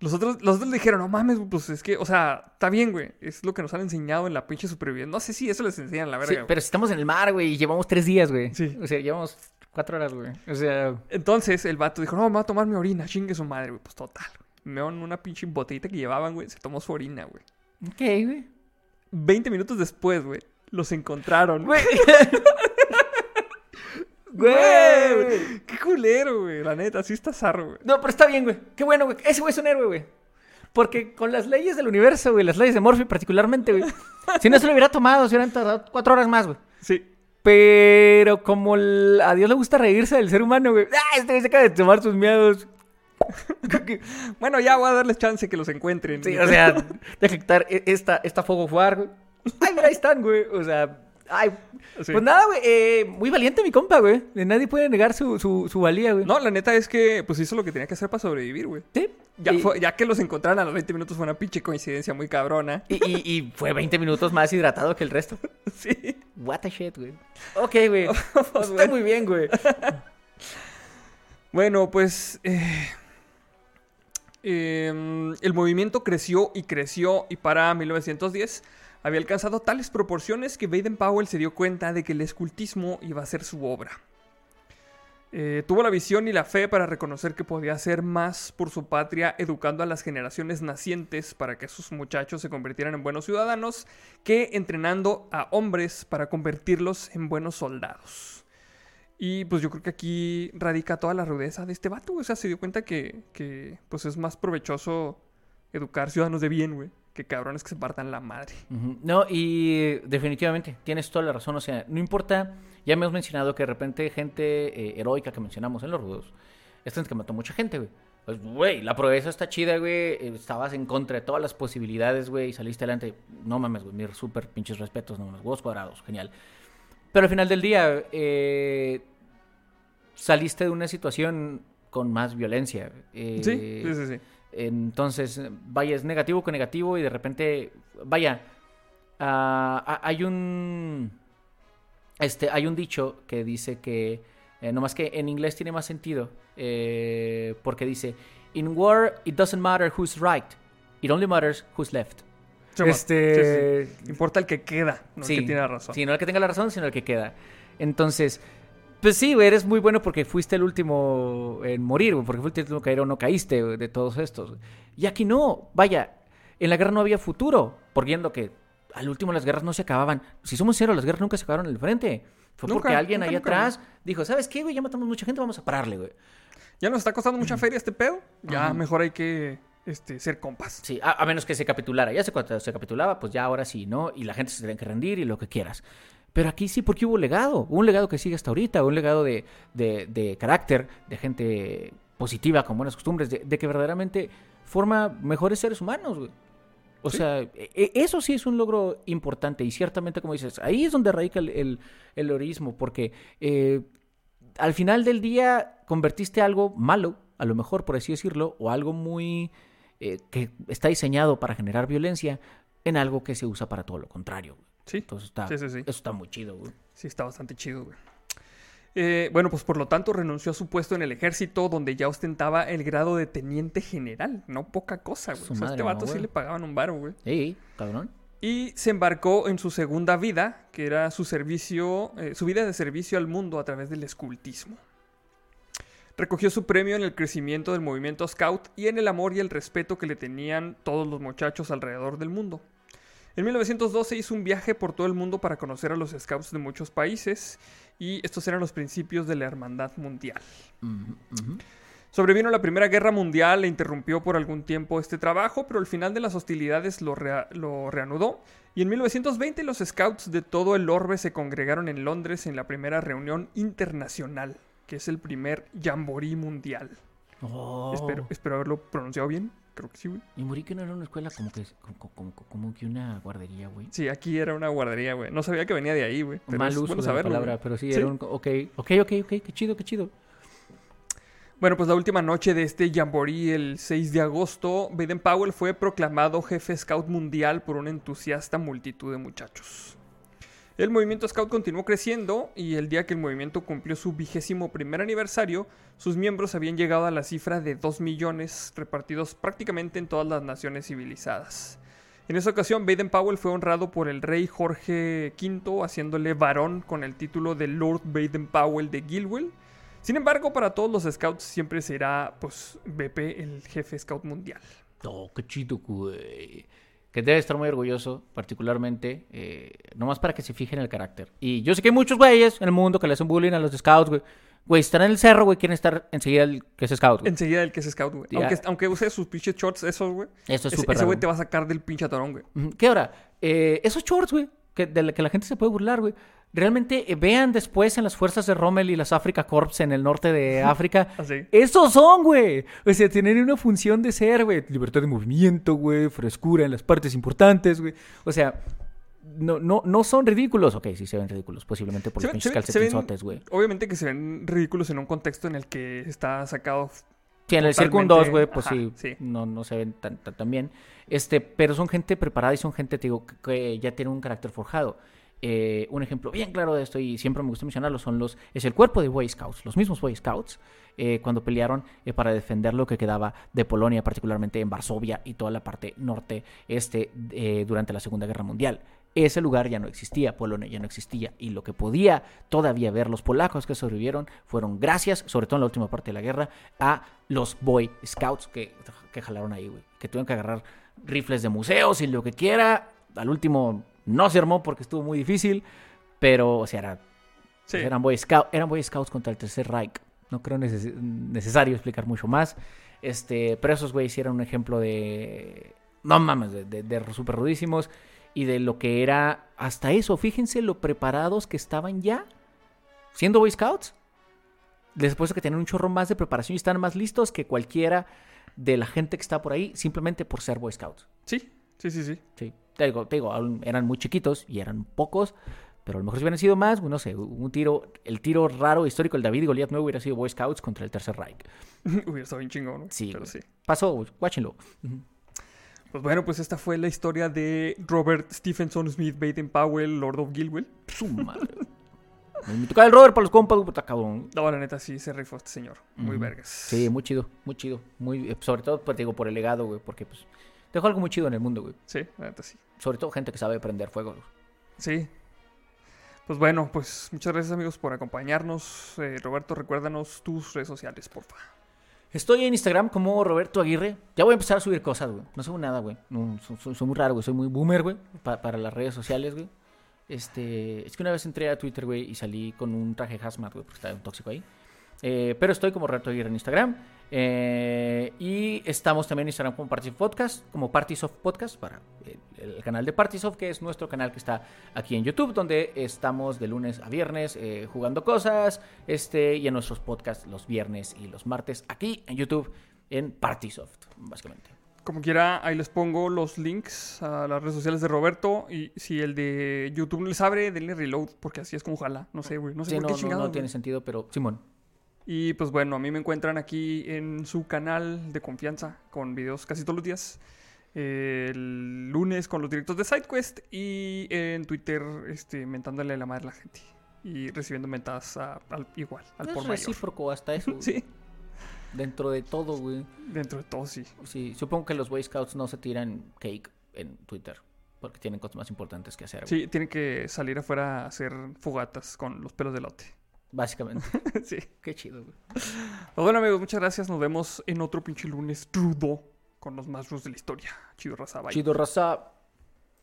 Los otros, los otros le dijeron, no mames, pues es que, o sea, está bien, güey. Es lo que nos han enseñado en la pinche supervivencia. No sé si eso les enseñan, la Sí, güey. pero si estamos en el mar, güey, y llevamos tres días, güey. Sí. O sea, llevamos cuatro horas, güey. O sea, Entonces el vato dijo, no, me voy a tomar mi orina, chingue su madre, güey. Pues total. Meó en una pinche botellita que llevaban, güey. Se tomó su orina, güey. ok, güey. 20 minutos después, güey, los encontraron. Güey. Güey. Qué culero, güey. La neta, sí está zarro, güey. No, pero está bien, güey. Qué bueno, güey. Ese güey es un héroe, güey. Porque con las leyes del universo, güey, las leyes de Morphy particularmente, güey. si no se lo hubiera tomado, se hubieran tardado cuatro horas más, güey. Sí. Pero como el- a Dios le gusta reírse del ser humano, güey. ¡Ah, este güey se acaba de tomar sus miedos! Bueno, ya voy a darles chance que los encuentren. Sí, o sea, deja quitar e- esta, esta fuego jugar, güey. Ay, mira, ahí están, güey. O sea, ay. Sí. Pues nada, güey. eh, muy valiente mi compa, güey. Nadie puede negar su, su, su valía, güey. No, la neta es que, pues hizo lo que tenía que hacer para sobrevivir, güey. Sí. Ya, y, fue- ya que los encontraron a los 20 minutos fue una pinche coincidencia muy cabrona. y, y- y fue 20 minutos más hidratado que el resto. Sí. What the shit, güey. Ok, güey. Pues, Está muy bien, güey. Bueno, pues eh, em, el movimiento creció y creció y para 1910 había alcanzado tales proporciones que Baden Powell se dio cuenta de que el escultismo iba a ser su obra. Eh, tuvo la visión y la fe para reconocer que podía hacer más por su patria educando a las generaciones nacientes para que sus muchachos se convirtieran en buenos ciudadanos que entrenando a hombres para convertirlos en buenos soldados. Y pues yo creo que aquí radica toda la rudeza de este vato. O sea, se dio cuenta que, que pues es más provechoso educar ciudadanos de bien, güey, que cabrones que se partan la madre. No, y definitivamente, tienes toda la razón. O sea, no importa, ya me has mencionado que de repente gente eh, heroica que mencionamos en los rudos, esta es que mató mucha gente, güey. Pues, güey, la proeza está chida, güey. Estabas en contra de todas las posibilidades, güey, y saliste adelante. No mames, güey, mis súper pinches respetos, no mames, huevos cuadrados, genial. Pero al final del día, eh, saliste de una situación con más violencia. eh, Sí, sí, sí, sí. Entonces, vaya, es negativo con negativo y de repente, vaya, ah, ah, hay un, este, hay un dicho que dice que, eh, nomás que en inglés tiene más sentido, eh, porque dice, in war it doesn't matter who's right, it only matters who's left. Sí, Este- sí, sí. Importa el que queda, no el que tiene la razón. Sí, no el que tenga la razón, sino el que queda. Entonces, pues sí, güey, eres muy bueno porque fuiste el último en morir, güey, porque fuiste el último que caer o no caíste güey, de todos estos. güey. Y aquí no, vaya, en la guerra no había futuro, por viendo que al último las guerras no se acababan. Si somos sinceros, las guerras nunca se acabaron en el frente. Fue Nunca, porque alguien nunca, ahí nunca, atrás dijo, ¿sabes qué, güey? Ya matamos mucha gente, vamos a pararle, güey. Ya nos está costando mucha feria este pedo. Ya Ajá. mejor hay que este, ser compas. Sí, a, a menos que se capitulara. Ya se, cuando se capitulaba, pues ya ahora sí, ¿no? Y la gente se tiene que rendir y lo que quieras. Pero aquí sí, porque hubo legado. Un legado que sigue hasta ahorita. Un legado de, de- de carácter, de gente positiva, con buenas costumbres, de, de que verdaderamente forma mejores seres humanos, güey. O Sí. sea, e- e- eso sí es un logro importante. Y ciertamente, como dices, ahí es donde radica el, el, el heroísmo. Porque eh, al final del día convertiste algo malo, a lo mejor por así decirlo, o algo muy eh, que está diseñado para generar violencia, en algo que se usa para todo lo contrario. Sí, Entonces está, Sí, sí, sí. eso está muy chido. güey. sí, está bastante chido, güey. Eh, bueno, pues por lo tanto renunció a su puesto en el ejército, donde ya ostentaba el grado de teniente general. No poca cosa, güey. O sea, a este vato no, sí le pagaban un baro, güey. Sí, cabrón. Y se embarcó en su segunda vida, que era su servicio, eh, su vida de servicio al mundo a través del escultismo. Recogió su premio en el crecimiento del movimiento Scout y en el amor y el respeto que le tenían todos los muchachos alrededor del mundo. En 1912 hizo un viaje por todo el mundo para conocer a los Scouts de muchos países y estos eran los principios de la Hermandad Mundial. Sobrevino la Primera Guerra Mundial e interrumpió por algún tiempo este trabajo, pero al final de las hostilidades lo, rea- lo reanudó. Y en 1920 los scouts de todo el orbe se congregaron en Londres en la primera reunión internacional, que es el primer jamboree mundial. Oh. Espero, espero haberlo pronunciado bien. Creo que sí, güey. Y morí que no era una escuela como que, como, como- como que una guardería, güey. Sí, aquí era una guardería, güey. No sabía que venía de ahí, güey. Mal uso bueno de la palabra, pero sí, Sí. era un... Ok, ok, ok, ok, qué chido, qué chido. Bueno, pues la última noche de este jamboree, el 6 de agosto, Baden Powell fue proclamado jefe scout mundial por una entusiasta multitud de muchachos. El movimiento scout continuó creciendo y el día que el movimiento cumplió su vigésimo primer aniversario, sus miembros habían llegado a la cifra de 2 millones repartidos prácticamente en todas las naciones civilizadas. En esa ocasión, Baden Powell fue honrado por el rey Jorge V, haciéndole varón con el título de Lord Baden Powell de Gilwell. Sin embargo, para todos los scouts siempre será, pues, BP el jefe scout mundial. Oh, qué chido, güey. Que debe estar muy orgulloso, particularmente, eh, nomás para que se fijen en el carácter. Y yo sé que hay muchos güeyes en el mundo que le hacen bullying a los scouts, güey. Güey, están en el cerro, güey, quieren estar enseguida el que es scout, güey. Enseguida el que es scout, güey. Aunque, aunque use sus pinches shorts, esos, güey. Eso es súper Ese güey te va a sacar del pinche atorón, güey. ¿Qué ahora? Eh, esos shorts, güey, que, de la que la gente se puede burlar, güey. Realmente eh, vean después en las fuerzas de Rommel y las Africa Corps en el norte de África. Así. Esos son, güey. O sea, tienen una función de ser, güey. Libertad de movimiento, güey. Frescura en las partes importantes, güey. O sea, no, no, no son ridículos. Ok, sí se ven ridículos. Posiblemente por Se los pinches güey. Obviamente que se ven ridículos en un contexto en el que está sacado. Sí, en el Circun 2, güey, pues Ajá, sí, sí. No, no se ven tan, tan, tan bien. Este, pero son gente preparada y son gente, te digo, que, que ya tiene un carácter forjado. Eh, un ejemplo bien claro de esto, y siempre me gusta mencionarlo, son los, es el cuerpo de Boy Scouts, los mismos Boy Scouts, eh, cuando pelearon eh, para defender lo que quedaba de Polonia, particularmente en Varsovia y toda la parte norte este, eh, durante la Segunda Guerra Mundial. ese lugar ya no existía, Polonia ya no existía. Y lo que podía todavía ver los polacos que sobrevivieron fueron gracias, sobre todo en la última parte de la guerra, a los Boy Scouts que, que jalaron ahí, güey. Que tuvieron que agarrar rifles de museos y lo que quiera. Al último no se armó porque estuvo muy difícil, pero, o sea, era, Sí. eran, Boy Scout- eran Boy Scouts contra el Tercer Reich. No creo neces- necesario explicar mucho más. Este, pero esos güeyes eran un ejemplo de. No mames, de, de, de súper rudísimos. Y de lo que era. Hasta eso, fíjense lo preparados que estaban ya. Siendo Boy Scouts. Después de que tenían un chorro más de preparación y están más listos que cualquiera de la gente que está por ahí, simplemente por ser Boy Scouts. Sí, sí, sí, sí. Sí, te digo, te digo, eran muy chiquitos y eran pocos, pero a lo mejor si hubieran sido más, no sé, un tiro, el tiro raro histórico, el David y Goliat nuevo hubiera sido Boy Scouts contra el Tercer Reich. Hubiera estado bien chingón, ¿no? Sí, Pero sí. Pasó, watchenlo. Ujú. Pues bueno, pues esta fue la historia de Robert Stephenson Smith Baden Powell, Lord of Gilwell. Su madre. Me toca el Robert para los compas, puta cabrón. No, la neta sí se rifó este señor. Muy Ujú. vergas. Sí, muy chido, muy chido. Muy, sobre todo, pues, digo, por el legado, güey, porque pues dejó algo muy chido en el mundo, güey. Sí, la neta sí. Sobre todo gente que sabe prender fuego. güey. Sí. Pues bueno, pues muchas gracias amigos por acompañarnos. Eh, Roberto, recuérdanos tus redes sociales, porfa. Estoy en Instagram como Roberto Aguirre. Ya voy a empezar a subir cosas, güey. No subo nada, güey. No, soy, muy raro, güey. Soy muy boomer, güey. pa- para las redes sociales, güey. Este, es que una vez entré a Twitter, güey, y salí con un traje hazmat, güey, porque estaba un tóxico ahí. Eh, pero estoy como Roberto Aguirre en Instagram. Eh, y estamos también en Instagram como Parties of Podcast, como Parties of Podcast, para el, el canal de Parties of, que es nuestro canal que está aquí en YouTube, donde estamos de lunes a viernes eh, jugando cosas, este, y en nuestros podcasts los viernes y los martes, aquí en YouTube, en Partisoft, básicamente. Como quiera, ahí les pongo los links a las redes sociales de Roberto. Y si el de YouTube les abre, denle reload, porque así es como jala. No sé, güey. No sé Sí, por no, qué no, no tiene sentido, pero Simón. Y pues bueno, a mí me encuentran aquí en su canal de confianza con videos casi todos los días. Eh, el lunes con los directos de SideQuest y en Twitter este, mentándole la madre a la gente. Y recibiendo mentadas a- al, igual, al Es por mayor. recíproco hasta eso. Sí, Dentro de todo, güey. dentro de todo sí. Sí, supongo que los Boy Scouts no se tiran cake en Twitter. Porque tienen cosas más importantes que hacer. güey. Sí, tienen que salir afuera a hacer fogatas con los pelos de lote. Básicamente. sí. Qué chido, güey. Pues bueno amigos, muchas gracias. Nos vemos en otro pinche lunes rudo con los más rudos de la historia. Chido raza, bye. Chido, raza.